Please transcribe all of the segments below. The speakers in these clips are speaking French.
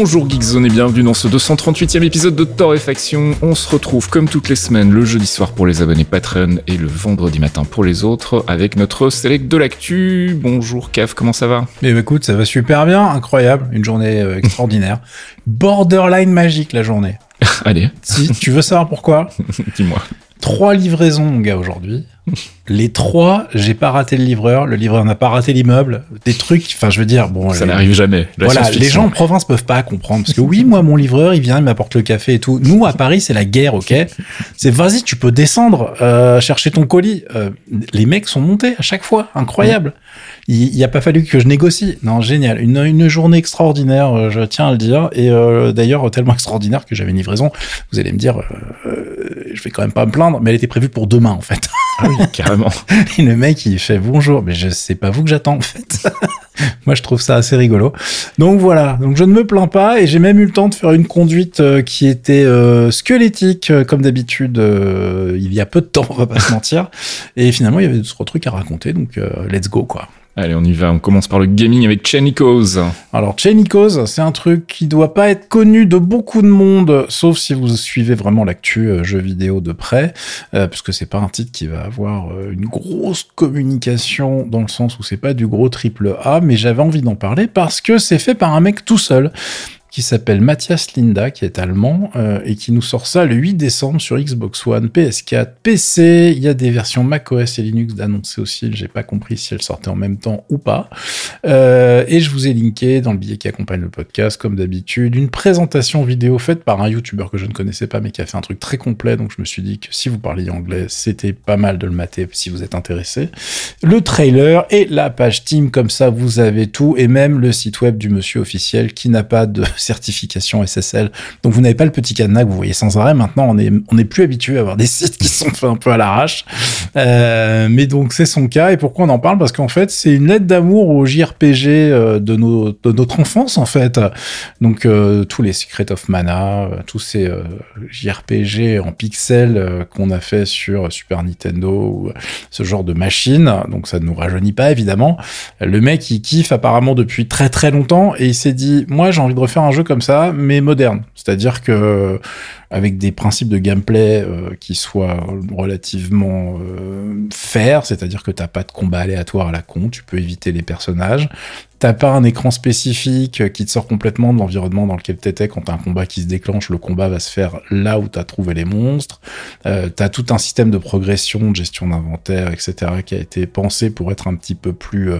Bonjour Geekzone et bienvenue dans ce 238e épisode de Torréfaction. On se retrouve comme toutes les semaines le jeudi soir pour les abonnés Patreon et le vendredi matin pour les autres avec notre select de l'actu. Bonjour Caf, comment ça va? Eh ben, écoute, ça va super bien, incroyable, une journée euh, extraordinaire. Borderline magique la journée. Allez, Si tu veux savoir pourquoi, dis-moi. trois livraisons mon gars aujourd'hui. Les trois, j'ai pas raté le livreur, le livreur n'a pas raté l'immeuble, des trucs, enfin je veux dire, bon, Ça les- n'arrive jamais. La voilà, les gens en province peuvent pas comprendre parce que oui, moi mon livreur, il vient, il m'apporte le café et tout. Nous à Paris, c'est la guerre, ok? C'est vas-y, tu peux descendre euh, chercher ton colis. Euh, les mecs sont montés à chaque fois, incroyable. Il, il a pas fallu que je négocie. Non, génial, une, une journée extraordinaire, euh, je tiens à le dire. Et euh, d'ailleurs tellement extraordinaire que j'avais une livraison. Vous allez me dire, euh, euh, je vais quand même pas me plaindre, mais elle était prévue pour demain en fait. Ah oui, carrément. Et le mec, il fait bonjour, mais je sais pas vous que j'attends en fait. Moi, je trouve ça assez rigolo. Donc voilà, donc je ne me plains pas et j'ai même eu le temps de faire une conduite euh, qui était euh, squelettique comme d'habitude euh, il y a peu de temps, on va pas se mentir. Et finalement, il y avait d'autres trucs à raconter, donc euh, let's go quoi. Allez, on y va. On commence par le gaming avec Chenikos. Alors, Chainicos, c'est un truc qui doit pas être connu de beaucoup de monde, sauf si vous suivez vraiment l'actu euh, jeu vidéo de près, euh, parce que c'est pas un titre qui va avoir euh, une grosse communication dans le sens où c'est pas du gros triple A, mais j'avais envie d'en parler parce que c'est fait par un mec tout seul qui s'appelle Matthias Linda, qui est allemand, euh, et qui nous sort ça le 8 décembre sur Xbox One, PS4, PC. Il y a des versions macOS et Linux d'annoncer aussi. J'ai pas compris si elles sortaient en même temps ou pas. Euh, et je vous ai linké dans le billet qui accompagne le podcast, comme d'habitude, une présentation vidéo faite par un YouTuber que je ne connaissais pas, mais qui a fait un truc très complet. Donc je me suis dit que si vous parliez anglais, c'était pas mal de le mater si vous êtes intéressé. Le trailer et la page Team, comme ça vous avez tout, et même le site web du monsieur officiel qui n'a pas de certification SSL. Donc vous n'avez pas le petit cadenas que vous voyez sans arrêt. Maintenant, on est, on est plus habitué à avoir des sites qui sont faits un peu à l'arrache. Euh, mais donc c'est son cas. Et pourquoi on en parle? Parce qu'en fait, c'est une lettre d'amour au JRPG euh, de, notre enfance, en fait. Donc euh, tous les Secret of Mana, tous ces JRPG en pixels qu'on a fait sur Super Nintendo ou ce genre de machine. Donc ça ne nous rajeunit pas, évidemment. Le mec, il kiffe apparemment depuis très très longtemps et il s'est dit, moi j'ai envie de refaire un jeu comme ça, mais moderne. C'est-à-dire que avec des principes de gameplay euh, qui soient relativement euh, fair, c'est-à-dire que t'as pas de combat aléatoire à la con, tu peux éviter les personnages. T'as pas un écran spécifique qui te sort complètement de l'environnement dans lequel t'étais. Quand t'as un combat qui se déclenche, le combat va se faire là où t'as trouvé les monstres. Euh, t'as tout un système de progression, de gestion d'inventaire, etc., qui a été pensé pour être un petit peu plus euh,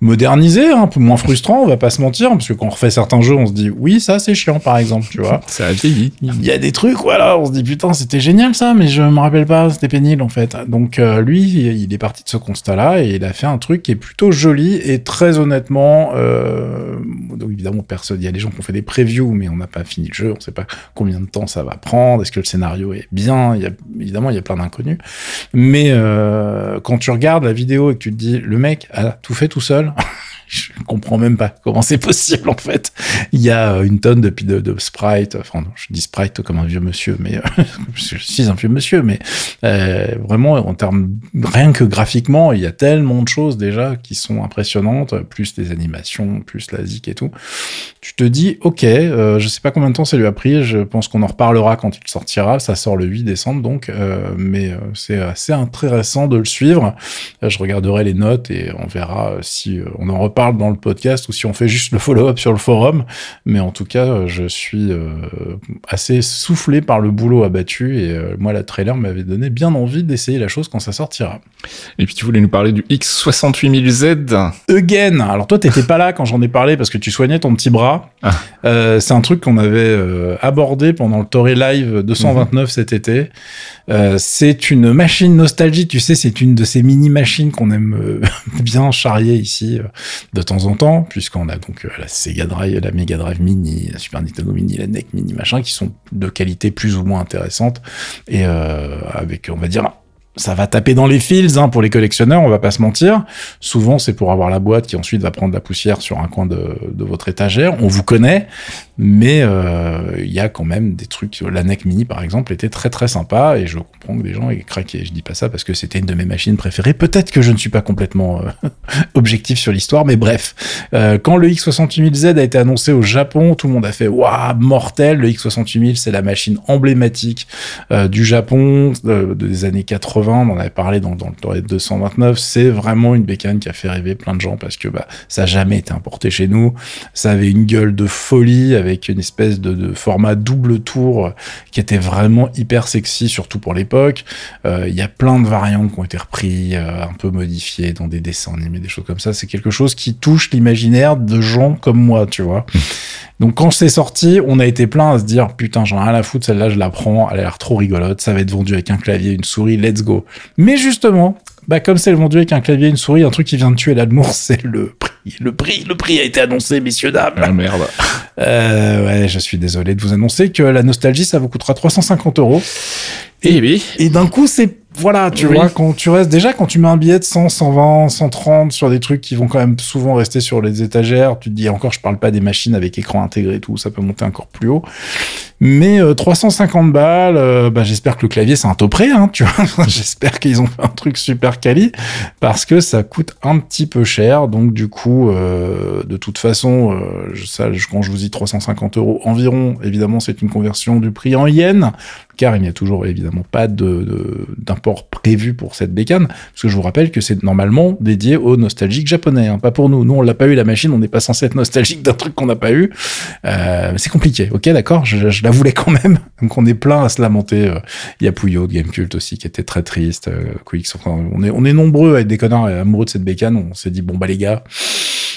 modernisé, hein, un peu moins frustrant, on va pas se mentir, parce que quand on refait certains jeux, on se dit oui, ça c'est chiant, par exemple, tu vois. Ça a vieilli. Il y a des trucs, voilà, on se dit putain, c'était génial ça, mais je me rappelle pas, c'était pénible en fait. Donc euh, lui, il est parti de ce constat-là et il a fait un truc qui est plutôt joli et très honnêtement, euh, donc évidemment personne, il y a des gens qui ont fait des previews, mais on n'a pas fini le jeu, on sait pas combien de temps ça va prendre, est-ce que le scénario est bien, il y a, évidemment il y a plein d'inconnus, mais euh, quand tu regardes la vidéo et que tu te dis le mec a tout fait tout seul. Je comprends même pas comment c'est possible en fait. Il y a euh, une tonne de, de, sprites, enfin non, je dis sprite comme un vieux monsieur, mais euh, je suis un vieux monsieur, mais euh, vraiment en termes rien que graphiquement, il y a tellement de choses déjà qui sont impressionnantes, plus les animations, plus la zik et tout. Tu te dis ok, euh, je sais pas combien de temps ça lui a pris, je pense qu'on en reparlera quand il sortira, ça sort le 8 décembre donc, mais c'est assez intéressant de le suivre. Je regarderai les notes et on verra si on en reparle dans le podcast ou si on fait juste le follow-up sur le forum. Mais en tout cas, euh, je suis euh, assez soufflé par le boulot abattu et euh, moi, la trailer m'avait donné bien envie d'essayer la chose quand ça sortira. Et puis tu voulais nous parler du X68000Z. Again Alors toi, t'étais pas là quand j'en ai parlé parce que tu soignais ton petit bras. Ah. Euh, c'est un truc qu'on avait euh, abordé pendant le Tory Live 229 cet été. Euh, c'est une machine nostalgie, tu sais, c'est une de ces mini-machines qu'on aime bien charrier ici de temps en temps, puisqu'on a donc la Sega Drive, la Mega Drive Mini, la Super Nintendo Mini, la NEC Mini, machin, qui sont de qualité plus ou moins intéressante et avec, on va dire, ça va taper dans les fils hein, pour les collectionneurs, on va pas se mentir. Souvent, c'est pour avoir la boîte qui ensuite va prendre la poussière sur un coin de, votre étagère. On vous connaît, mais euh, il y a quand même des trucs. La NEC Mini, par exemple, était très très sympa et je comprends que des gens aient craqué. Je dis pas ça parce que c'était une de mes machines préférées. Peut-être que je ne suis pas complètement euh, objectif sur l'histoire, mais bref. Euh, quand le X68000Z a été annoncé au Japon, tout le monde a fait waouh mortel. Le X68000, c'est la machine emblématique du Japon des années 80 on en avait parlé dans, dans le 229, c'est vraiment une bécane qui a fait rêver plein de gens parce que bah, ça n'a jamais été importé chez nous. Ça avait une gueule de folie avec une espèce de, format double tour qui était vraiment hyper sexy, surtout pour l'époque. Euh, il y a plein de variantes qui ont été repris, euh, un peu modifiées dans des dessins animés, des choses comme ça. C'est quelque chose qui touche l'imaginaire de gens comme moi, tu vois. Donc quand c'est sorti, on a été plein à se dire putain j'en ai rien à foutre, celle-là je la prends, elle a l'air trop rigolote, ça va être vendu avec un clavier, une souris, let's go. Mais justement, bah comme c'est vendu avec un clavier, une souris, un truc qui vient de tuer l'amour, c'est le prix. Le prix, le prix a été annoncé, messieurs dames. Ah merde. Euh, ouais, je suis désolé de vous annoncer que la nostalgie, ça vous coûtera 350 euros. Et, eh oui. Et d'un coup, c'est voilà, tu vois, quand tu restes déjà quand tu mets un billet de 100, 120, 130 sur des trucs qui vont quand même souvent rester sur les étagères, tu te dis encore, je parle pas des machines avec écran intégré et tout, ça peut monter encore plus haut. Mais 350 euh, balles, euh, bah, j'espère que le clavier c'est un taux près, hein, tu vois. j'espère qu'ils ont fait un truc super quali parce que ça coûte un petit peu cher. Donc du coup, euh, de toute façon, ça, quand je vous dis 350 euros environ, évidemment c'est une conversion du prix en yens car il n'y a toujours évidemment pas d'import prévu pour cette bécane, parce que je vous rappelle que c'est normalement dédié aux nostalgiques japonais, hein, pas pour nous. Nous, on l'a pas eu la machine, on n'est pas censé être nostalgique d'un truc qu'on n'a pas eu. Euh, c'est compliqué, ok, d'accord, je, la voulais quand même. Donc on est plein à se lamenter. Euh, il y a Puyo de Gamecult aussi qui était très triste. Euh, Quick, on est on est nombreux à être des connards amoureux de cette bécane. On s'est dit bon bah les gars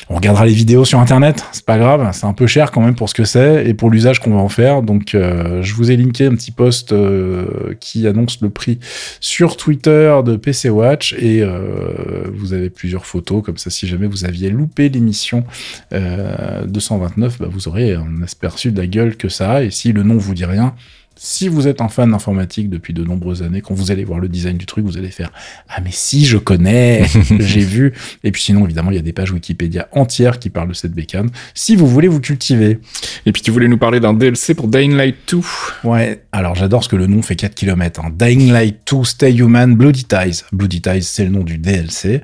on regardera les vidéos sur internet, c'est pas grave, c'est un peu cher quand même pour ce que c'est et pour l'usage qu'on va en faire. Donc euh, je vous ai linké un petit post euh, qui annonce le prix sur Twitter de PC Watch et euh, vous avez plusieurs photos comme ça si jamais vous aviez loupé l'émission 229, bah, vous aurez un aperçu de la gueule que ça a et si le nom vous dit rien, si vous êtes un fan d'informatique depuis de nombreuses années, quand vous allez voir le design du truc, vous allez faire Ah, mais si, je connais, j'ai vu. Et puis sinon, évidemment, il y a des pages Wikipédia entières qui parlent de cette bécane. Si vous voulez vous cultiver. Et puis tu voulais nous parler d'un DLC pour Dying Light 2. Ouais, alors j'adore ce que le nom fait 4 km. Hein. Dying Light 2 Stay Human Bloody Ties. Bloody Ties, c'est le nom du DLC,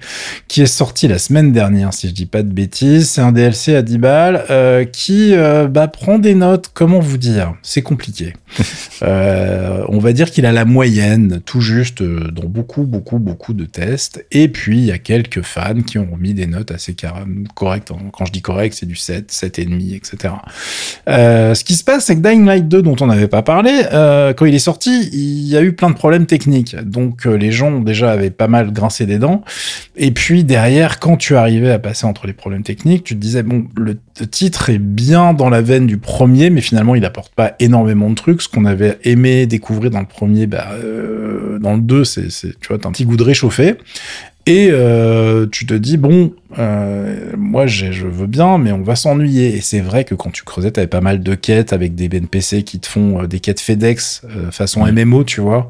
qui est sorti la semaine dernière, si je dis pas de bêtises. C'est un DLC à 10 balles euh, qui euh, bah, prend des notes, comment vous dire? C'est compliqué. Euh, on va dire qu'il a la moyenne, tout juste, euh, dans beaucoup, beaucoup, beaucoup de tests. Et puis, il y a quelques fans qui ont mis des notes assez correctes. Quand je dis correct, c'est du 7, 7,5, etc. Ce qui se passe, c'est que Dying Light 2, dont on n'avait pas parlé, euh, quand il est sorti, il y a eu plein de problèmes techniques. Donc, les gens déjà avaient pas mal grincé des dents. Et puis, derrière, quand tu arrivais à passer entre les problèmes techniques, tu te disais, bon, le titre est bien dans la veine du premier, mais finalement, il apporte pas énormément de trucs. Ce qu'on avait aimé découvrir dans le premier, bah, euh, dans le 2, c'est, tu vois, t'as un petit goût de réchauffé. Et euh, tu te dis, bon, euh, moi je veux bien, mais on va s'ennuyer. Et c'est vrai que quand tu creusais, t'avais pas mal de quêtes avec des BNPC qui te font des quêtes FedEx façon MMO, tu vois.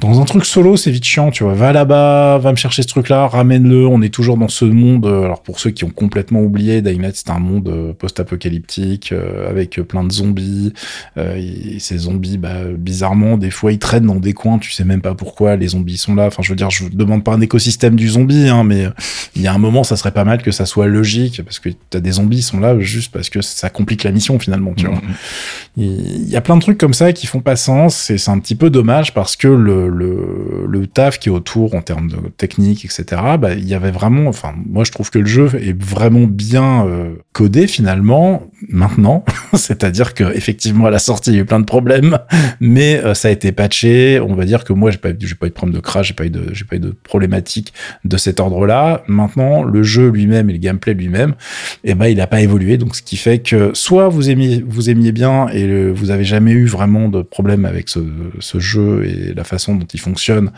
Dans un truc solo, c'est vite chiant, tu vois. Va là-bas, va me chercher ce truc-là, ramène-le. On est toujours dans ce monde. Euh, alors pour ceux qui ont complètement oublié, Dying Light, c'est un monde euh, post-apocalyptique euh, avec plein de zombies. et ces zombies, bah, bizarrement, des fois, ils traînent dans des coins. Tu sais même pas pourquoi les zombies sont là. Enfin, je veux dire, je demande pas un écosystème du zombie, hein, mais il y a un moment, ça serait pas mal que ça soit logique parce que t'as des zombies, ils sont là juste parce que ça complique la mission finalement, tu vois. Mm-hmm. Il y a plein de trucs comme ça qui font pas sens et c'est un petit peu dommage parce que le le, taf qui est autour en termes de technique, etc., bah, il y avait vraiment, enfin, moi je trouve que le jeu est vraiment bien euh, codé finalement maintenant, c'est-à-dire que effectivement à la sortie il y a eu plein de problèmes, mais euh, ça a été patché. On va dire que moi j'ai pas, j'ai pas eu de problème de crash, j'ai pas eu de, j'ai pas eu de problématique de cet ordre-là. Maintenant, le jeu lui-même et le gameplay lui-même, eh ben il a pas évolué, donc ce qui fait que soit vous aimiez, vous aimiez bien et vous avez jamais eu vraiment de problème avec ce, ce jeu et la façon dont il fonctionne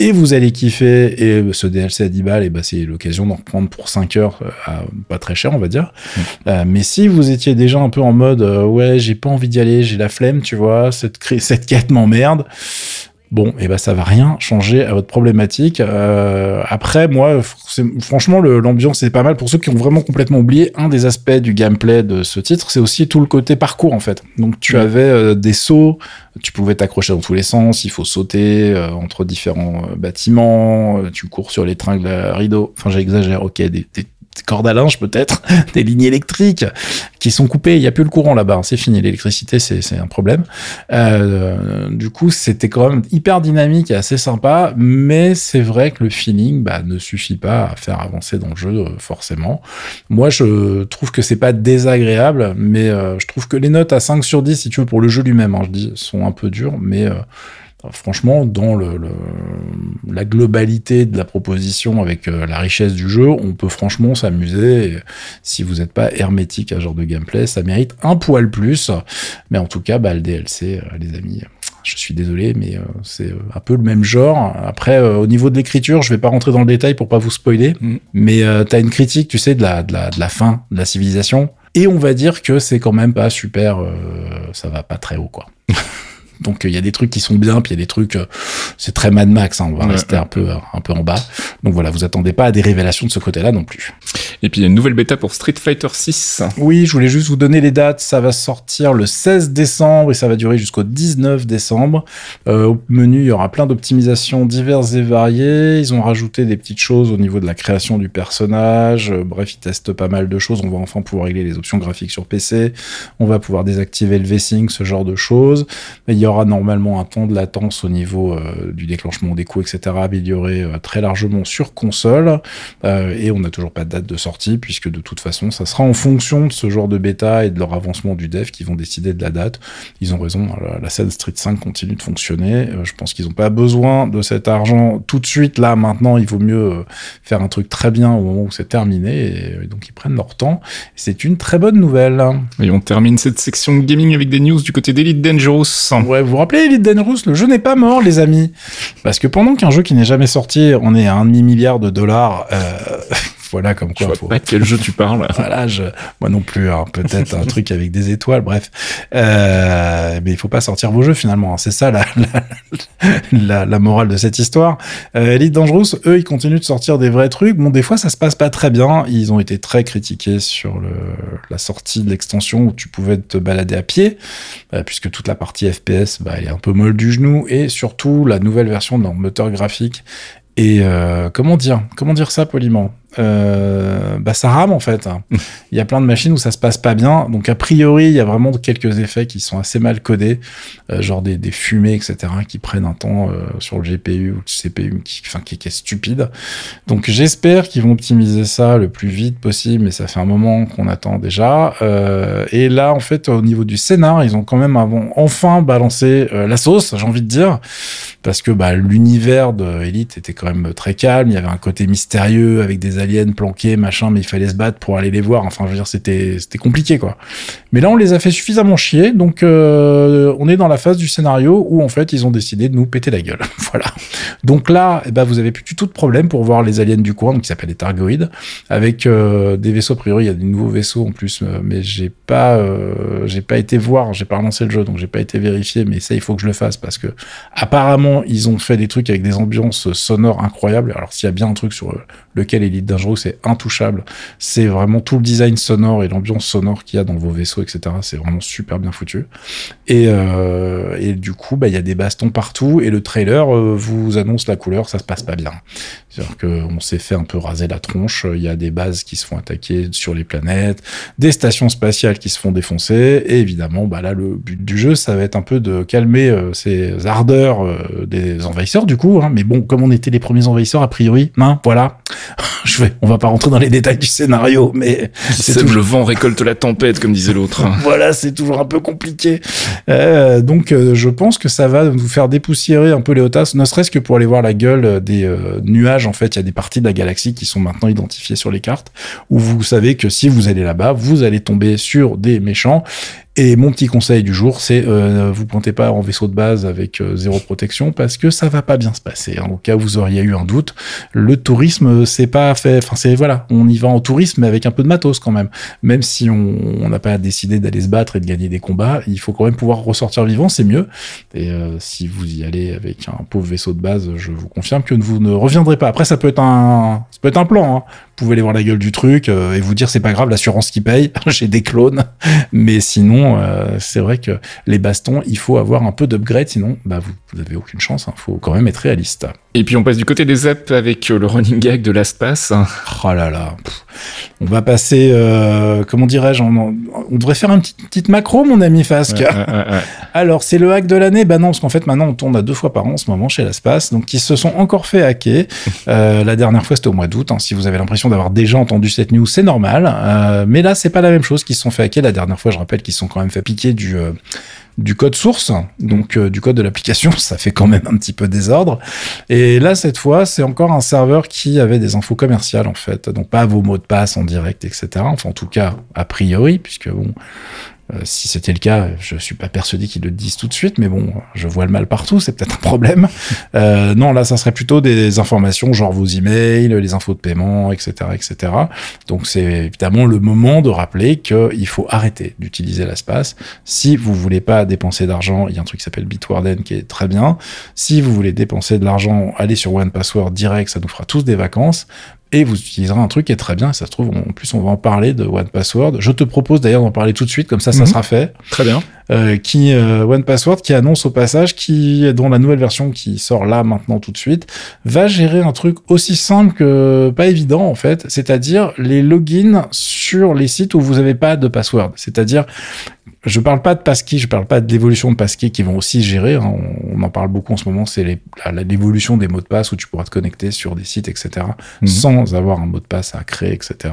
et vous allez kiffer. Et ce DLC à 10 balles, et bah, c'est l'occasion d'en reprendre pour 5 heures, euh, à pas très cher, on va dire. Euh, mais si vous étiez déjà un peu en mode, euh, ouais, j'ai pas envie d'y aller, j'ai la flemme, tu vois, cette, cette quête m'emmerde. Bon, et ben ça va rien changer à votre problématique. Euh, après, moi, franchement, l'ambiance c'est pas mal. Pour ceux qui ont vraiment complètement oublié, un des aspects du gameplay de ce titre, c'est aussi tout le côté parcours en fait. Donc tu avais euh, des sauts, tu pouvais t'accrocher dans tous les sens, il faut sauter euh, entre différents euh, bâtiments, tu cours sur les tringles à rideau. Enfin, j'exagère, ok, des, des cordes à linge peut-être, des lignes électriques qui sont coupées. Il n'y a plus le courant là-bas, hein. c'est fini. L'électricité, c'est un problème. Euh, du coup, c'était quand même hyper dynamique et assez sympa, mais c'est vrai que le feeling bah, ne suffit pas à faire avancer dans le jeu euh, forcément. Moi, je trouve que c'est pas désagréable, mais euh, je trouve que les notes à 5 sur 10, si tu veux, pour le jeu lui-même, hein, je dis, sont un peu dures, mais franchement, dans le, la globalité de la proposition avec euh, la richesse du jeu, on peut franchement s'amuser. Si vous n'êtes pas hermétique à ce genre de gameplay, ça mérite un poil plus. Mais en tout cas, bah, le DLC, euh, les amis, je suis désolé, mais euh, c'est un peu le même genre. Après, au niveau de l'écriture, je vais pas rentrer dans le détail pour pas vous spoiler, mm. mais tu as une critique, tu sais, de la, de, la, de la fin de la civilisation. Et on va dire que c'est quand même pas super, ça va pas très haut, quoi. Donc il y a des trucs qui sont bien, puis il y a des trucs, euh, c'est très Mad Max, hein, on va rester un peu un peu en bas. Donc voilà, vous attendez pas à des révélations de ce côté-là non plus. Et puis il y a une nouvelle bêta pour Street Fighter 6. Oui, je voulais juste vous donner les dates. Ça va sortir le 16 décembre et ça va durer jusqu'au 19 décembre. Euh, au menu, il y aura plein d'optimisations diverses et variées. Ils ont rajouté des petites choses au niveau de la création du personnage. Euh, bref, ils testent pas mal de choses. On va enfin pouvoir régler les options graphiques sur PC. On va pouvoir désactiver le V-Sync, ce genre de choses. Mais il y aura normalement un temps de latence au niveau euh, du déclenchement des coups, etc. amélioré euh, très largement sur console. Euh, et on n'a toujours pas de date de sortie puisque de toute façon, ça sera en fonction de ce genre de bêta et de leur avancement du dev qui vont décider de la date. Ils ont raison, la scène Street 5 continue de fonctionner. Euh, je pense qu'ils n'ont pas besoin de cet argent tout de suite, là, maintenant. Il vaut mieux euh, faire un truc très bien au moment où c'est terminé. Et donc, ils prennent leur temps. C'est une très bonne nouvelle. Et on termine cette section gaming avec des news du côté d'Elite Dangerous. Ouais, vous vous rappelez Elite Dangerous Le jeu n'est pas mort, les amis. Parce que pendant qu'un jeu qui n'est jamais sorti, on est à un demi-milliard de dollars, euh, voilà, comme quoi. Je vois pas de quel jeu tu parles. voilà, je, moi non plus. Hein, Peut-être un truc avec des étoiles, bref. Euh, mais il faut pas sortir vos jeux finalement. Hein. C'est ça la, la, la, morale de cette histoire. Euh, Elite Dangerous, eux, ils continuent de sortir des vrais trucs. Bon, des fois, ça se passe pas très bien. Ils ont été très critiqués sur le, la sortie de l'extension où tu pouvais te balader à pied, euh, puisque toute la partie FPS, bah, elle est un peu molle du genou, et surtout la nouvelle version de leur moteur graphique et euh, comment dire Comment dire ça poliment? Euh, bah ça rame en fait. il y a plein de machines où ça se passe pas bien. Donc a priori, il y a vraiment quelques effets qui sont assez mal codés, euh, genre des, des, fumées, etc., qui prennent un temps euh, sur le GPU ou le CPU qui, enfin, qui, est stupide. Donc j'espère qu'ils vont optimiser ça le plus vite possible, mais ça fait un moment qu'on attend déjà. Et là, en fait, au niveau du scénar, ils ont quand même avant, enfin balancé la sauce, j'ai envie de dire, parce que bah, l'univers de Elite était quand même très calme. Il y avait un côté mystérieux avec des aliens planqués, machin, mais il fallait se battre pour aller les voir. Enfin, je veux dire, c'était c'était compliqué, quoi. Mais là, on les a fait suffisamment chier, donc euh, on est dans la phase du scénario où en fait, ils ont décidé de nous péter la gueule. voilà. Donc là, eh ben, vous avez plus du tout de problème pour voir les aliens du coin, donc qui s'appellent les Targoïdes, avec euh, des vaisseaux. A priori, il y a des nouveaux vaisseaux en plus, euh, mais j'ai pas pas été voir, j'ai pas relancé le jeu, donc j'ai pas été vérifié. Mais ça, il faut que je le fasse parce que apparemment, ils ont fait des trucs avec des ambiances sonores incroyables. Alors s'il y a bien un truc sur lequel Elite Dangerous c'est intouchable. C'est vraiment tout le design sonore et l'ambiance sonore qu'il y a dans vos vaisseaux, etc. C'est vraiment super bien foutu. Et, euh, du coup, bah, il y a des bastons partout et le trailer euh, vous annonce la couleur, ça se passe pas bien. C'est-à-dire qu'on s'est fait un peu raser la tronche. Il y a des bases qui se font attaquer sur les planètes, des stations spatiales qui se font défoncer. Et évidemment, bah là, le but du jeu, ça va être un peu de calmer euh, ces ardeurs des envahisseurs, du coup. Hein. Mais bon, comme on était les premiers envahisseurs, a priori, hein, voilà. Je vais, on va pas rentrer dans les détails du scénario, mais c'est toujours... le vent récolte la tempête, comme disait l'autre. voilà, c'est toujours un peu compliqué. Euh, donc, euh, je pense que ça va vous faire dépoussiérer un peu les hotas, ne serait-ce que pour aller voir la gueule des euh, nuages. En fait, il y a des parties de la galaxie qui sont maintenant identifiées sur les cartes, où vous savez que si vous allez là-bas, vous allez tomber sur des méchants Et mon petit conseil du jour, c'est euh, vous pointez pas en vaisseau de base avec euh, zéro protection parce que ça va pas bien se passer. Hein. Au cas où vous auriez eu un doute, le tourisme c'est pas fait. Enfin c'est voilà, on y va en tourisme mais avec un peu de matos quand même. Même si on n'a pas décidé d'aller se battre et de gagner des combats, il faut quand même pouvoir ressortir vivant, c'est mieux. Et euh, si vous y allez avec un pauvre vaisseau de base, je vous confirme que vous ne reviendrez pas. Après ça peut être un, ça peut être un plan. Hein pouvez aller voir la gueule du truc euh, et vous dire c'est pas grave, l'assurance qui paye, j'ai des clones. Mais sinon, euh, c'est vrai que les bastons, il faut avoir un peu d'upgrade, sinon bah, vous, vous avez aucune chance. Il hein. faut quand même être réaliste. Et puis on passe du côté des apps avec euh, le running gag de l'espace. Oh là là. On va passer, comment dirais-je, on, devrait faire une petite, macro, mon ami Fasque. Alors, c'est le hack de l'année Bah non, parce qu'en fait, maintenant, on tourne à deux fois par an en ce moment chez l'espace. Donc, ils se sont encore fait hacker. la dernière fois, c'était au mois d'août. Hein. Si vous avez l'impression d'avoir déjà entendu cette news, c'est normal. Euh, mais là, c'est pas la même chose qu'ils se sont fait hacker. La dernière fois, je rappelle qu'ils se sont quand même fait piquer du, euh, du code source, donc euh, du code de l'application. Ça fait quand même un petit peu désordre. Et là, cette fois, c'est encore un serveur qui avait des infos commerciales, en fait. Donc, pas vos mots de passe en direct, etc. Enfin, en tout cas, a priori, puisque bon, euh, si c'était le cas, je suis pas persuadé qu'ils le disent tout de suite, mais bon, je vois le mal partout, c'est peut-être un problème. Euh, non, là, ça serait plutôt des informations genre vos emails, les infos de paiement, etc., etc. Donc, c'est évidemment le moment de rappeler qu'il faut arrêter d'utiliser l'espace. Si vous voulez pas dépenser d'argent, il y a un truc qui s'appelle Bitwarden qui est très bien. Si vous voulez dépenser de l'argent, allez sur One Password direct, ça nous fera tous des vacances et vous utiliserez un truc qui est très bien. Ça se trouve, en plus, on va en parler de One Password. Je te propose d'ailleurs d'en parler tout de suite, comme ça, ça mhm. sera fait. Très bien. Euh, qui euh, One Password qui annonce au passage qui dont la nouvelle version qui sort là maintenant tout de suite va gérer un truc aussi simple que pas évident en fait, c'est-à-dire les logins sur les sites où vous n'avez pas de password. C'est-à-dire je parle pas de passkey, je parle pas de l'évolution de passkey qui vont aussi gérer. Hein. on, en parle beaucoup en ce moment. C'est l'évolution des mots de passe où tu pourras te connecter sur des sites, etc. Mhm. sans avoir un mot de passe à créer, etc.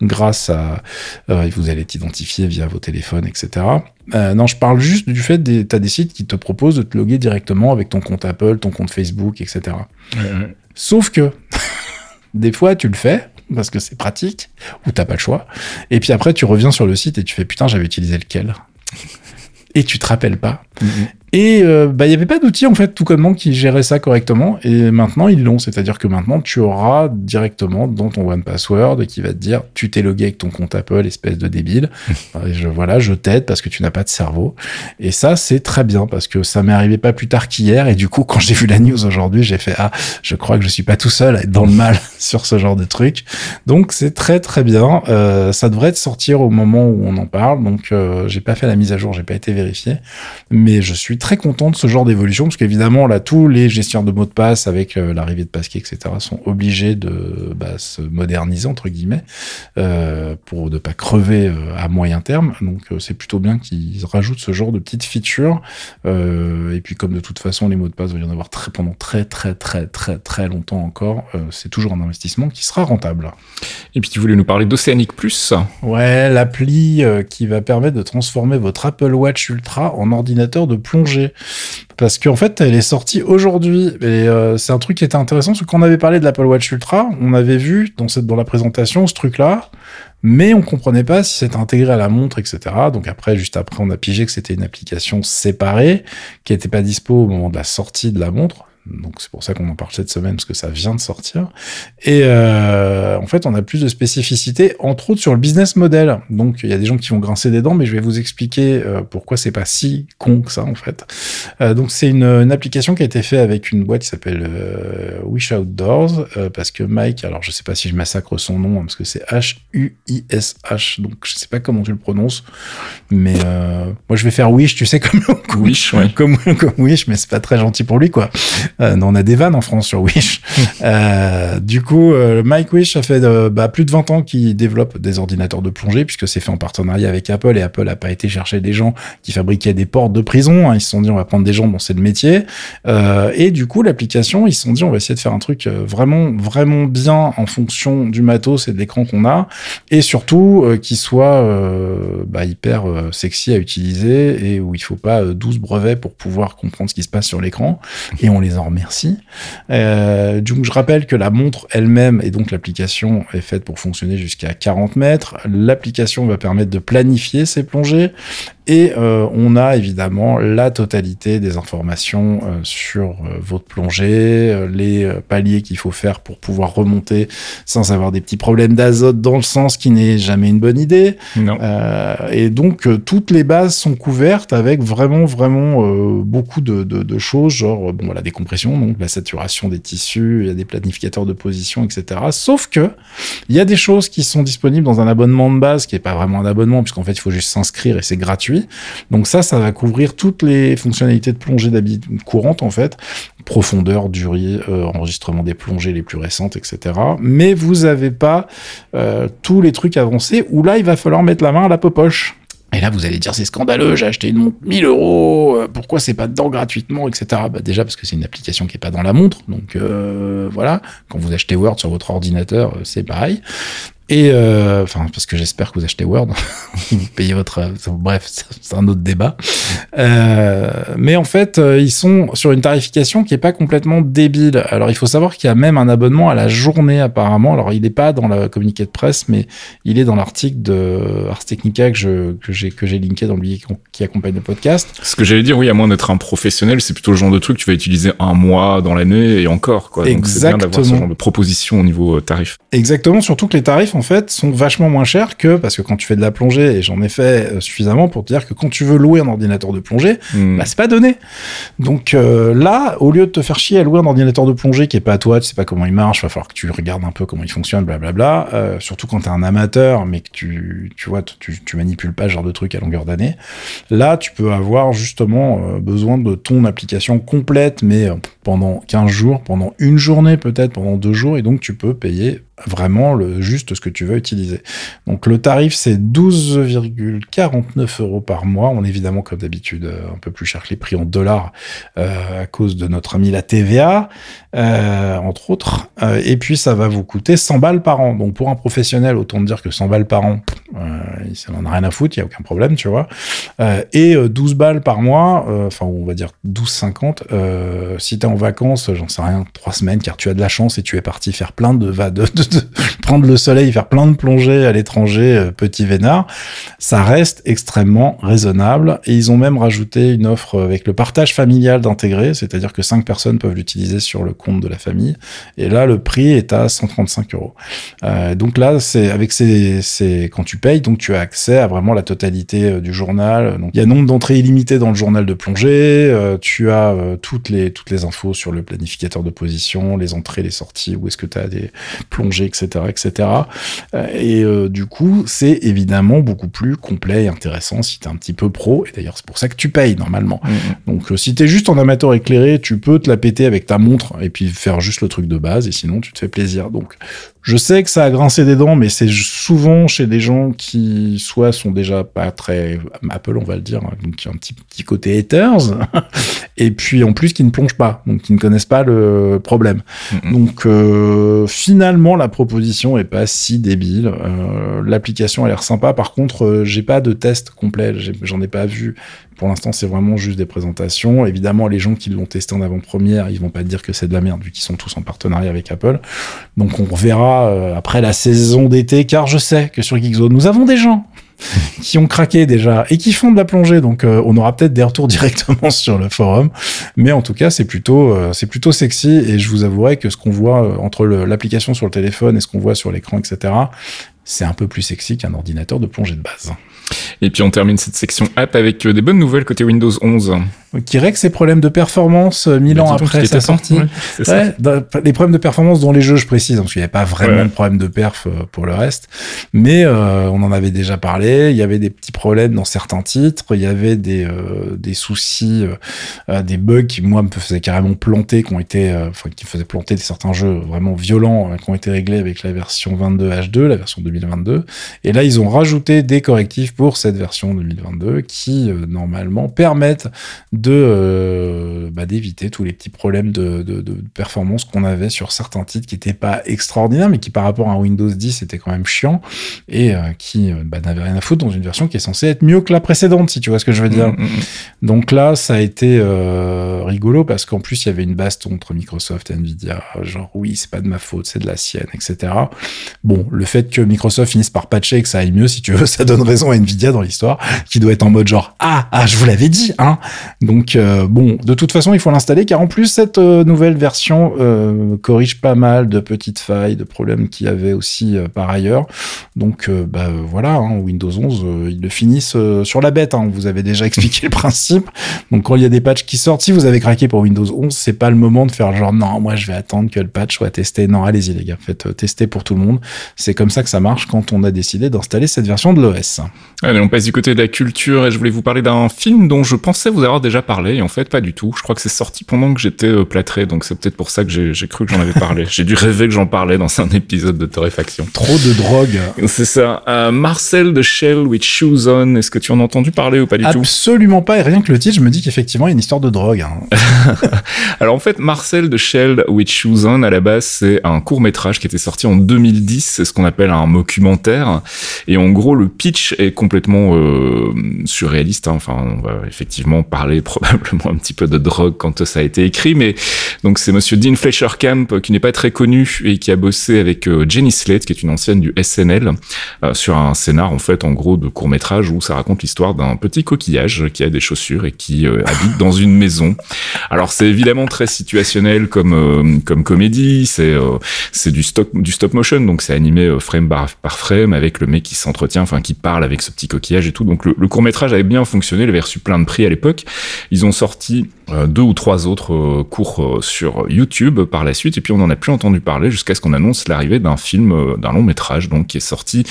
Grâce à, euh, vous allez t'identifier via vos téléphones, etc. Euh, non, je parle juste du fait que tu as des sites qui te proposent de te loguer directement avec ton compte Apple, ton compte Facebook, etc. Sauf que des fois, tu le fais parce que c'est pratique, ou t'as pas le choix. Et puis après, tu reviens sur le site et tu fais putain, j'avais utilisé lequel? Et tu te rappelles pas. Mm-hmm. Et euh, bah, il n'y avait pas d'outil, en fait, tout connement, qui gérait ça correctement. Et maintenant, ils l'ont. C'est-à-dire que maintenant, tu auras directement dans ton One Password qui va te dire tu t'es logué avec ton compte Apple, espèce de débile. et je, voilà, je t'aide parce que tu n'as pas de cerveau. Et ça, c'est très bien parce que ça m'est arrivé pas plus tard qu'hier. Et du coup, quand j'ai vu la news aujourd'hui, j'ai fait ah, je crois que je suis pas tout seul à être dans le mal sur ce genre de truc. Donc, c'est très très bien. Euh, ça devrait sortir au moment où on en parle. Donc, euh, j'ai pas fait la mise à jour, j'ai pas été vérifié. Mais je suis très content de ce genre d'évolution parce qu'évidemment là tous les gestionnaires de mots de passe avec euh, l'arrivée de Passkey etc sont obligés de bah, se moderniser entre guillemets euh, pour ne pas crever euh, à moyen terme. Donc c'est plutôt bien qu'ils rajoutent ce genre de petites features. Et puis comme de toute façon les mots de passe va y en avoir très pendant très très très très très longtemps encore c'est toujours un investissement qui sera rentable. Et puis tu voulais nous parler d'Oceanic Plus. Ouais l'appli qui va permettre de transformer votre Apple Watch Ultra en ordinateur de parce qu'en fait, elle est sortie aujourd'hui. Et euh, c'est un truc qui était intéressant, parce qu'on avait parlé de l'Apple Watch Ultra, on avait vu dans, cette, dans la présentation ce truc-là, mais on comprenait pas si c'était intégré à la montre, etc. Donc après, juste après, on a pigé que c'était une application séparée, qui n'était pas dispo au moment de la sortie de la montre. Donc c'est pour ça qu'on en parle cette semaine parce que ça vient de sortir. Et euh, en fait, on a plus de spécificité, entre autres sur le business model. Donc il y a des gens qui vont grincer des dents, mais je vais vous expliquer euh, pourquoi c'est pas si con que ça en fait. Euh, donc c'est une, une, application qui a été faite avec une boîte qui s'appelle euh, Wish Outdoors euh, parce que Mike, alors je sais pas si je massacre son nom hein, parce que c'est H U I S H, donc je sais pas comment tu le prononces, mais moi je vais faire Wish, tu sais comme Wish, ouais. comme, comme Wish, mais c'est pas très gentil pour lui quoi. Euh, on a des vannes en France sur Wish. euh, du coup, euh, Mike Wish a fait euh, bah, plus de 20 ans qu'il développe des ordinateurs de plongée, puisque c'est fait en partenariat avec Apple, et Apple a pas été chercher des gens qui fabriquaient des portes de prison. Hein. Ils se sont dit, on va prendre des gens dont c'est le métier. Euh, et du coup, l'application, ils se sont dit, on va essayer de faire un truc vraiment, vraiment bien en fonction du matos et de l'écran qu'on a, et surtout qui soit bah, hyper sexy à utiliser et où il faut pas 12 brevets pour pouvoir comprendre ce qui se passe sur l'écran. Et on les en remercie. Euh, je rappelle que la montre elle-même et donc l'application est faite pour fonctionner jusqu'à 40 mètres. L'application va permettre de planifier ses plongées Et euh, on a évidemment la totalité des informations euh, sur euh, votre plongée, les paliers qu'il faut faire pour pouvoir remonter sans avoir des petits problèmes d'azote dans le sens qui n'est jamais une bonne idée. Non. et donc toutes les bases sont couvertes avec vraiment vraiment beaucoup de, de, de, choses, genre bon la décompression, donc la saturation des tissus, il y a des planificateurs de position, etc. Sauf que il y a des choses qui sont disponibles dans un abonnement de base qui est pas vraiment un abonnement puisqu'en fait il faut juste s'inscrire et c'est gratuit donc ça, ça va couvrir toutes les fonctionnalités de plongée d'habitude courante en fait, profondeur, durée, euh, enregistrement des plongées les plus récentes, etc. Mais vous n'avez pas euh, tous les trucs avancés où là, il va falloir mettre la main à la poche. Et là, vous allez dire, c'est scandaleux, j'ai acheté une montre 1000 euros, euh, pourquoi c'est pas dedans gratuitement, etc. Bah, déjà, parce que c'est une application qui est pas dans la montre. Donc, voilà. Quand vous achetez Word sur votre ordinateur, c'est pareil. Et euh, enfin, parce que j'espère que vous achetez Word, vous payez votre. Bref, c'est un autre débat. Euh, mais en fait, euh, ils sont sur une tarification qui est pas complètement débile. Alors, il faut savoir qu'il y a même un abonnement à la journée apparemment. Alors, il n'est pas dans la communiqué de presse, mais il est dans l'article de Ars Technica que je que j'ai que j'ai linké dans le billet qui accompagne le podcast. Ce que j'allais dire, oui, à moins d'être un professionnel, c'est plutôt le genre de truc que tu vas utiliser un mois dans l'année et encore quoi. Donc c'est bien d'avoir ce genre de proposition au niveau tarif. Exactement, surtout que les tarifs en fait, sont vachement moins chers que, parce que quand tu fais de la plongée, et j'en ai fait euh, suffisamment pour te dire que quand tu veux louer un ordinateur de plongée, hmm. bah, c'est pas donné. Donc euh, là, au lieu de te faire chier à louer un ordinateur de plongée qui est pas à toi, tu sais pas comment il marche, va falloir que tu regardes un peu comment il fonctionne, blablabla, euh, surtout quand t'es un amateur, mais que tu, tu vois, tu, tu manipules pas ce genre de truc à longueur d'année. Là, tu peux avoir justement euh, besoin de ton application complète, mais pendant 15 jours, pendant une journée peut-être, pendant deux jours, et donc tu peux payer vraiment le juste ce que tu veux utiliser. Donc le tarif c'est 12,49 euros par mois. On est évidemment comme d'habitude euh, un peu plus cher que les prix en dollars euh, à cause de notre ami la TVA, euh, entre autres. Et puis ça va vous coûter 100 balles par an. Donc pour un professionnel, autant dire que 100 balles par an, ça n'en a rien à foutre, il y a aucun problème, tu vois. Et 12 balles par mois, enfin on va dire 12,50 si t'es en vacances, j'en sais rien, trois semaines, car tu as de la chance et tu es parti faire plein de, va de prendre le soleil, faire plein de plongées à l'étranger, euh, petit vénard, ça reste extrêmement raisonnable. Et ils ont même rajouté une offre avec le partage familial d'intégrer, c'est-à-dire que cinq personnes peuvent l'utiliser sur le compte de la famille. Et là, le prix est à 135 euros. Euh, donc là, c'est avec ces, quand tu payes, donc tu as accès à vraiment la totalité euh, du journal. Donc il y a nombre d'entrées illimitées dans le journal de plongée. tu as toutes les toutes les infos sur le planificateur de position, les entrées, les sorties, où est-ce que tu as des etc., etc. Et euh, du coup, c'est évidemment beaucoup plus complet et intéressant si t'es un petit peu pro. Et d'ailleurs, c'est pour ça que tu payes normalement. Mm-hmm. Donc, euh, si t'es juste en amateur éclairé, tu peux te la péter avec ta montre et puis faire juste le truc de base. Et sinon, tu te fais plaisir. Donc, je sais que ça a grincé des dents, mais c'est souvent chez des gens qui soit sont déjà pas très Apple, on va le dire, hein, donc qui ont un petit, petit côté haters, et puis en plus qui ne plongent pas, donc qui ne connaissent pas le problème. Donc euh, finalement, la proposition est pas si débile. Euh, L'application a l'air sympa. Par contre, euh, j'ai pas de test complet, j'en ai, pas vu. Pour l'instant, c'est vraiment juste des présentations. Évidemment, les gens qui l'ont testé en avant-première, ils vont pas dire que c'est de la merde vu qu'ils sont tous en partenariat avec Apple. Donc on verra euh, après la saison d'été, car je sais que sur Geekzone, nous avons des gens qui ont craqué déjà et qui font de la plongée. Donc euh, on aura peut-être des retours directement sur le forum. Mais en tout cas, c'est plutôt, euh, c'est plutôt sexy et je vous avouerai que ce qu'on voit entre l'application sur le téléphone et ce qu'on voit sur l'écran, etc., c'est un peu plus sexy qu'un ordinateur de plongée de base. Et puis on termine cette section app avec euh, des bonnes nouvelles côté Windows 11. Qui règle ses problèmes de performance euh, mille ans après sa sortie. Ouais, les problèmes de performance dans les jeux, je précise, parce qu'il n'y avait pas vraiment de problème de perf euh, pour le reste. Mais on en avait déjà parlé. Il y avait des petits problèmes dans certains titres. Il y avait des, des soucis, des bugs qui moi me faisaient carrément planter, qui ont été, enfin qui faisaient planter certains jeux vraiment violents, qui ont été réglés avec la version 22 H2, la version 2022. Et là, ils ont rajouté des correctifs pour cette version 2022 qui euh, normalement permettent de euh, bah, d'éviter tous les petits problèmes de, de, de performance qu'on avait sur certains titres qui n'étaient pas extraordinaires mais qui par rapport à Windows 10 étaient quand même chiants et euh, qui bah, n'avaient rien à foutre dans une version qui est censée être mieux que la précédente si tu vois ce que je veux dire. Mm, mm, mm. Donc là ça a été rigolo parce qu'en plus il y avait une baston entre Microsoft et Nvidia genre oui c'est pas de ma faute c'est de la sienne etc. Bon le fait que Microsoft finisse par patcher et que ça aille mieux si tu veux ça donne raison à Nvidia Dans l'histoire, qui doit être en mode genre ah ah je vous l'avais dit hein. Donc euh, bon, de toute façon il faut l'installer car en plus cette euh, nouvelle version euh, corrige pas mal de petites failles, de problèmes qu'il y avait aussi par ailleurs. Donc bah voilà, hein, Windows 11 ils le finissent sur la bête. Hein. Vous avez déjà expliqué le principe. Donc quand il y a des patchs qui sortent, si vous avez craqué pour Windows 11, c'est pas le moment de faire genre non moi je vais attendre que le patch soit testé. Non allez-y les gars, faites tester pour tout le monde. C'est comme ça que ça marche quand on a décidé d'installer cette version de l'OS. Allez, on passe du côté de la culture et je voulais vous parler d'un film dont je pensais vous avoir déjà parlé et en fait pas du tout. Je crois que c'est sorti pendant que j'étais euh, plâtré, donc c'est peut-être pour ça que j'ai cru que j'en avais parlé. j'ai dû rêver que j'en parlais dans un épisode de Torréfaction. Trop de drogue. C'est ça. Euh, Marcel de Shell with Shoes On, est-ce que tu en as entendu parler ou pas du tout? Absolument pas, et rien que le titre, je me dis qu'effectivement il y a une histoire de drogue. Hein. Alors en fait, Marcel de Shell with Shoes On, à la base, c'est un court métrage qui était sorti en 2010, c'est ce qu'on appelle un documentaire, et en gros le pitch est complètement euh, surréaliste. Hein. Enfin, on va effectivement parler probablement un petit peu de drogue quand ça a été écrit, mais donc c'est Monsieur Dean Fletcher Camp qui n'est pas très connu et qui a bossé avec euh, Jenny Slate, qui est une ancienne du SNL, euh, sur un scénar en fait en gros de court métrage où ça raconte l'histoire d'un petit coquillage qui a des chaussures et qui habite dans une maison. Alors c'est évidemment très situationnel comme comme comédie, c'est c'est du stop du stop motion, donc c'est animé frame par, par frame avec le mec qui s'entretient, enfin qui parle avec ce petit coquillage et tout. Donc le, court métrage avait bien fonctionné, il avait reçu plein de prix à l'époque. Ils ont sorti deux ou trois autres euh, cours euh, sur YouTube par la suite et puis on n'en a plus entendu parler jusqu'à ce qu'on annonce l'arrivée d'un film, d'un long métrage donc qui est sorti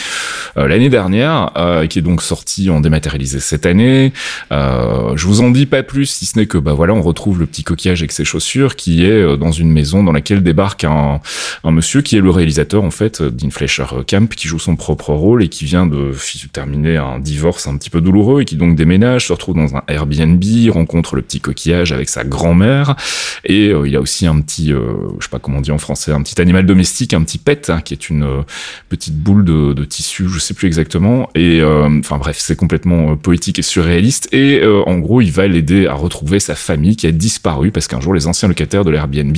l'année dernière, qui est donc sorti en dématérialisé cette année. je vous en dis pas plus si ce n'est que bah voilà on retrouve le petit coquillage avec ses chaussures qui est dans une maison dans laquelle débarque un, un monsieur qui est le réalisateur en fait d'Inflation Camp qui joue son propre rôle et qui vient de terminer un divorce un petit peu douloureux et qui donc déménage, se retrouve dans un Airbnb, rencontre le petit coquillage avec sa grand-mère. Et euh, il a aussi un petit, euh, je sais pas comment on dit en français, un petit animal domestique, un petit pet hein, qui est une euh, petite boule de, de, tissu, je sais plus exactement. Et enfin bref c'est complètement poétique et surréaliste. Et en gros il va l'aider à retrouver sa famille qui a disparu parce qu'un jour les anciens locataires de l'Airbnb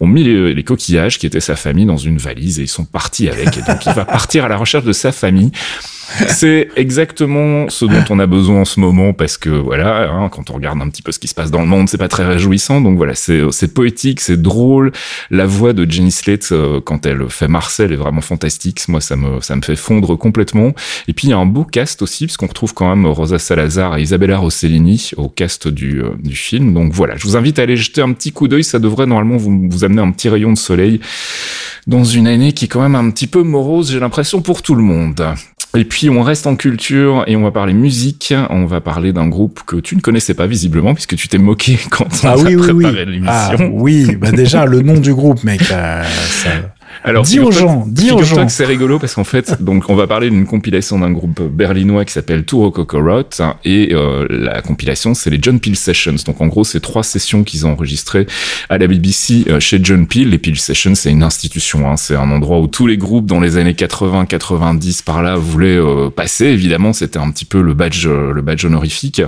ont mis les, les coquillages qui étaient sa famille dans une valise et ils sont partis avec. Et donc il va partir à la recherche de sa famille c'est exactement ce dont on a besoin en ce moment parce que voilà, hein, quand on regarde un petit peu ce qui se passe dans le monde, c'est pas très réjouissant. Donc voilà, c'est poétique, c'est drôle. La voix de Jenny Slate euh, quand elle fait Marcel est vraiment fantastique. Moi, ça me ça me fait fondre complètement. Et puis il y a un beau cast aussi parce qu'on retrouve quand même Rosa Salazar et Isabella Rossellini au cast du euh, du film. Donc voilà, je vous invite à aller jeter un petit coup d'œil. Ça devrait normalement vous vous amener un petit rayon de soleil dans une année qui est quand même un petit peu morose, j'ai l'impression, pour tout le monde. Et puis on reste en culture et on va parler musique. On va parler d'un groupe que tu ne connaissais pas visiblement puisque tu t'es moqué quand on ah a oui, préparé l'émission. Ah oui, bah déjà le nom du groupe, mec. Euh, ça... Alors, dis aux gens, dis aux gens. c'est rigolo parce qu'en fait, donc on va parler d'une compilation d'un groupe berlinois qui s'appelle Tour Cocorot hein, et euh, la compilation c'est les John Peel Sessions. Donc en gros, c'est trois sessions qu'ils ont enregistrées à la BBC euh, chez John Peel. Les Peel Sessions, c'est une institution, hein, c'est un endroit où tous les groupes dans les années 80, 90 par là voulaient euh, passer. Évidemment, c'était un petit peu le badge, le badge honorifique.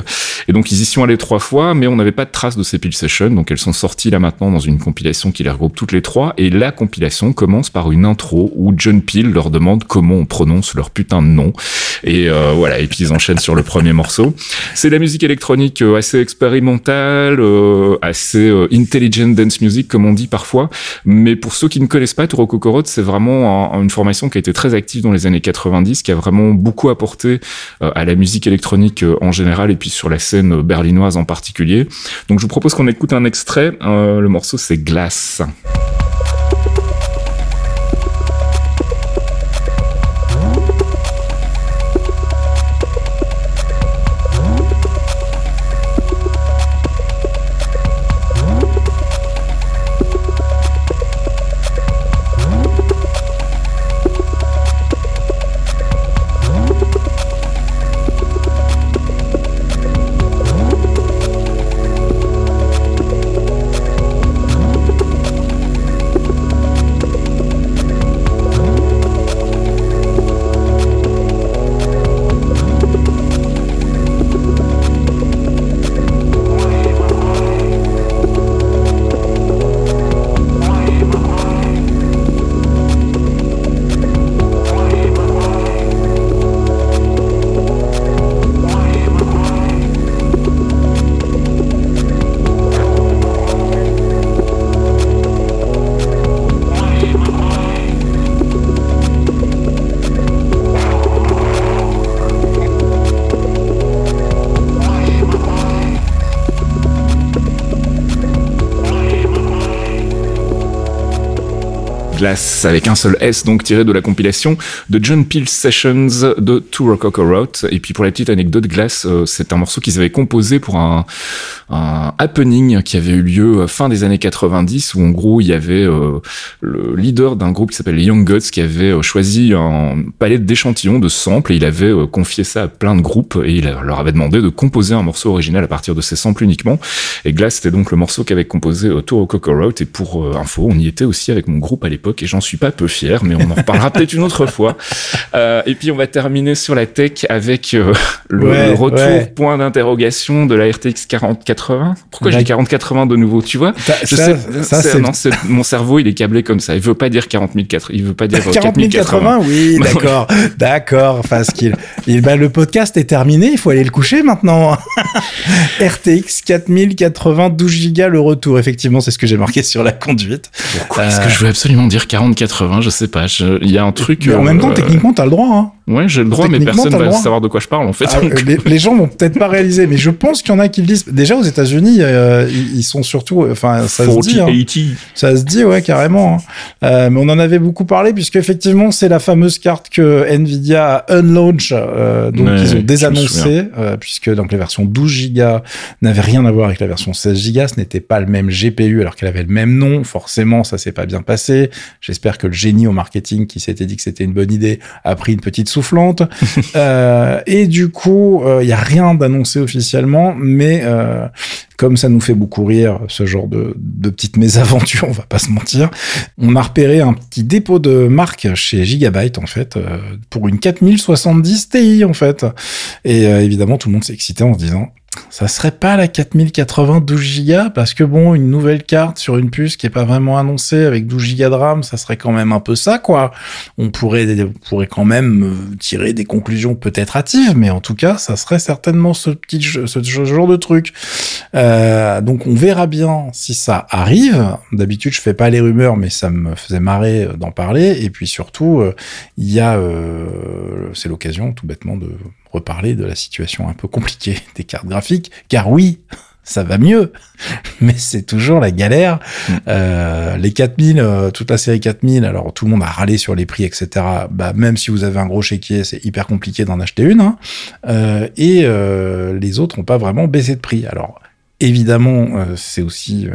Et donc ils y sont allés trois fois, mais on n'avait pas de traces de ces Peel Sessions. Donc elles sont sorties là maintenant dans une compilation qui les regroupe toutes les trois. Et la compilation commence par une intro où John Peel leur demande comment on prononce leur putain de nom. Et euh, voilà, et puis ils enchaînent sur le premier morceau. C'est de la musique électronique euh, assez expérimentale, euh, assez intelligent dance music comme on dit parfois. Mais pour ceux qui ne connaissent pas, Turo Kokorot, c'est vraiment une formation qui a été très active dans les années 90, qui a vraiment beaucoup apporté à la musique électronique en général et puis sur la scène berlinoise en particulier. Donc je vous propose qu'on écoute un extrait. le morceau c'est Glace. Glass avec un seul S, donc tiré de la compilation de John Peel Sessions de To Rococo Route. Et puis pour la petite anecdote, Glass, euh, c'est un morceau qu'ils avaient composé pour un, un happening qui avait eu lieu euh, fin des années 90, où en gros il y avait euh, le leader d'un groupe qui s'appelle Young Gods qui avait choisi un palette d'échantillons de samples et il avait confié ça à plein de groupes et il leur avait demandé de composer un morceau original à partir de ces samples uniquement. Et Glass, c'était donc le morceau qu'avait composé To Rococo Route. Et pour info, on y était aussi avec mon groupe à l'époque et j'en suis pas peu fier, mais on en reparlera peut-être une autre fois. Euh, et puis on va terminer sur la tech avec euh, le, retour point d'interrogation de la RTX 4080. Pourquoi j'ai 4080 de nouveau Tu vois? Je sais, ça, non, mon cerveau il est câblé comme ça. Il veut pas dire 40004, il veut pas dire 4080. oui, d'accord, d'accord. Qu'il, il, bah, le podcast est terminé, il faut aller le coucher maintenant. RTX 4080, 12 Go le retour. Effectivement, c'est ce que j'ai marqué sur la conduite. Pourquoi est-ce que je voulais absolument dire 4080 Je sais pas. Il y a un truc. Mais en même temps, euh, techniquement, t'as le droit. Hein. Ouais, j'ai le droit, mais personne va savoir de quoi je parle en fait. Ah, les, gens vont peut-être pas réaliser, mais je pense qu'il y en a qui le disent. Déjà aux États-Unis, euh, ils sont surtout, enfin, ça se dit. Hein. Ça se dit, ouais, carrément. Hein. Euh, mais on en avait beaucoup parlé puisque effectivement, c'est la fameuse carte que Nvidia a unlaunch, euh, donc ils ont désannoncé, euh, puisque donc les versions 12 Go n'avaient rien à voir avec la version 16 Go, ce n'était pas le même GPU alors qu'elle avait le même nom. Forcément, ça s'est pas bien passé. J'espère que le génie au marketing qui s'était dit que c'était une bonne idée a pris une petite soufflante. euh, et du coup, il euh, y a rien d'annoncé officiellement, mais euh, comme ça nous fait beaucoup rire, ce genre de, de petites mésaventures, on va pas se mentir, on a repéré un petit dépôt de marque chez Gigabyte, en fait, euh, pour une 4070 Ti, en fait. Et évidemment, tout le monde s'est excité en se disant, ça serait pas la 4080 12 Go parce que bon, une nouvelle carte sur une puce qui est pas vraiment annoncée avec 12 Go de RAM, ça serait quand même un peu ça quoi. On pourrait pourrait quand même euh, tirer des conclusions peut-être hâtives, mais en tout cas, ça serait certainement ce petit ce genre de truc. Euh, donc on verra bien si ça arrive. D'habitude, je fais pas les rumeurs, mais ça me faisait marrer euh, d'en parler. Et puis surtout, il y a, c'est l'occasion tout bêtement de reparler de la situation un peu compliquée des cartes graphiques, car oui, ça va mieux, mais c'est toujours la galère. Mm. Euh, les 4000, euh, toute la série 4000, alors tout le monde a râlé sur les prix, etc. Bah, même si vous avez un gros chéquier, c'est hyper compliqué d'en acheter une. Hein. Euh, et les autres n'ont pas vraiment baissé de prix. Alors, Évidemment, c'est aussi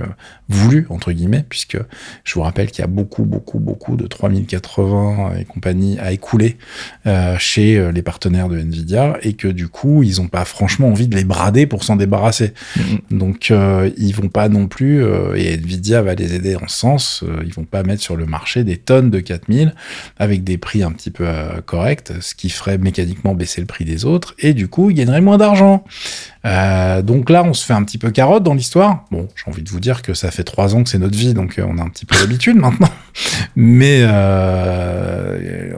voulu, entre guillemets, puisque je vous rappelle qu'il y a beaucoup, beaucoup, beaucoup de 3080 et compagnie à écouler euh, chez les partenaires de Nvidia et que du coup, ils n'ont pas franchement envie de les brader pour s'en débarrasser. Mm-hmm. Donc, ils vont pas non plus, et Nvidia va les aider en ce sens, ils vont pas mettre sur le marché des tonnes de 4000 avec des prix un petit peu corrects, ce qui ferait mécaniquement baisser le prix des autres et du coup, ils gagneraient moins d'argent. donc là, on se fait un petit peu carotte dans l'histoire. Bon, j'ai envie de vous dire que ça fait trois ans que c'est notre vie, donc euh, on a un petit peu l'habitude maintenant. Mais euh,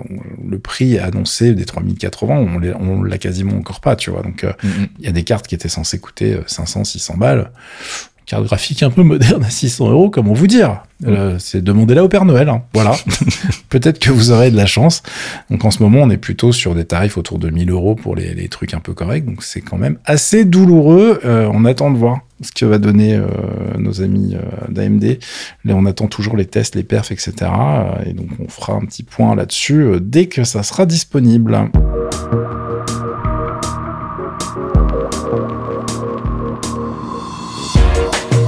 le prix annoncé des 3080, on l'a quasiment encore pas, tu vois. Donc euh, mm-hmm. il y a des cartes qui étaient censées coûter 500, 600 balles carte graphique un peu moderne à 600 euros, comment vous dire euh, C'est demandez-la au Père Noël. Hein. Voilà. Peut-être que vous aurez de la chance. Donc en ce moment, on est plutôt sur des tarifs autour de 1000 euros pour les, les trucs un peu corrects. Donc c'est quand même assez douloureux. Euh, on attend de voir ce que va donner euh, nos amis d'AMD. Là, on attend toujours les tests, les perfs, etc. et donc on fera un petit point là-dessus dès que ça sera disponible.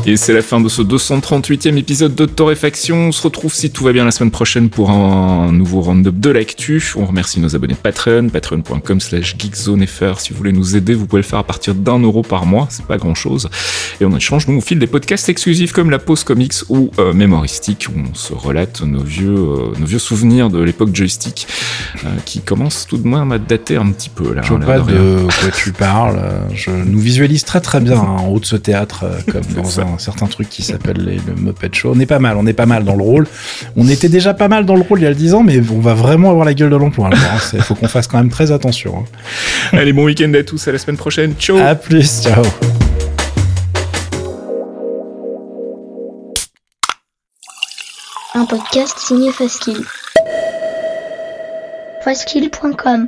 Et c'est la fin de ce 238e épisode de Torréfaction. On se retrouve si tout va bien la semaine prochaine pour un nouveau round-up de l'actu. On remercie nos abonnés Patreon, patreon.com slash geekzonefr. Si vous voulez nous aider, vous pouvez le faire à partir d'un euro par mois. C'est pas grand chose. Et on échange, nous, au fil des podcasts exclusifs comme la pause comics ou euh, mémoristique où on se relate nos vieux, euh, nos vieux souvenirs de l'époque joystick euh, qui commence tout de même à dater un petit peu, là. Je vois pas de quoi tu parles. Je nous visualise très très bien hein, en haut de ce théâtre, comme dans un certains trucs qui s'appellent le Muppet Show. On est pas mal, on est pas mal dans le rôle. On était déjà pas mal dans le rôle il y a 10 ans, mais on va vraiment avoir la gueule de l'emploi. Il faut qu'on fasse quand même très attention. Hein. Allez, bon week-end à tous, à la semaine prochaine. Ciao. À plus, ciao. Un podcast signé Faskill. Faskill.com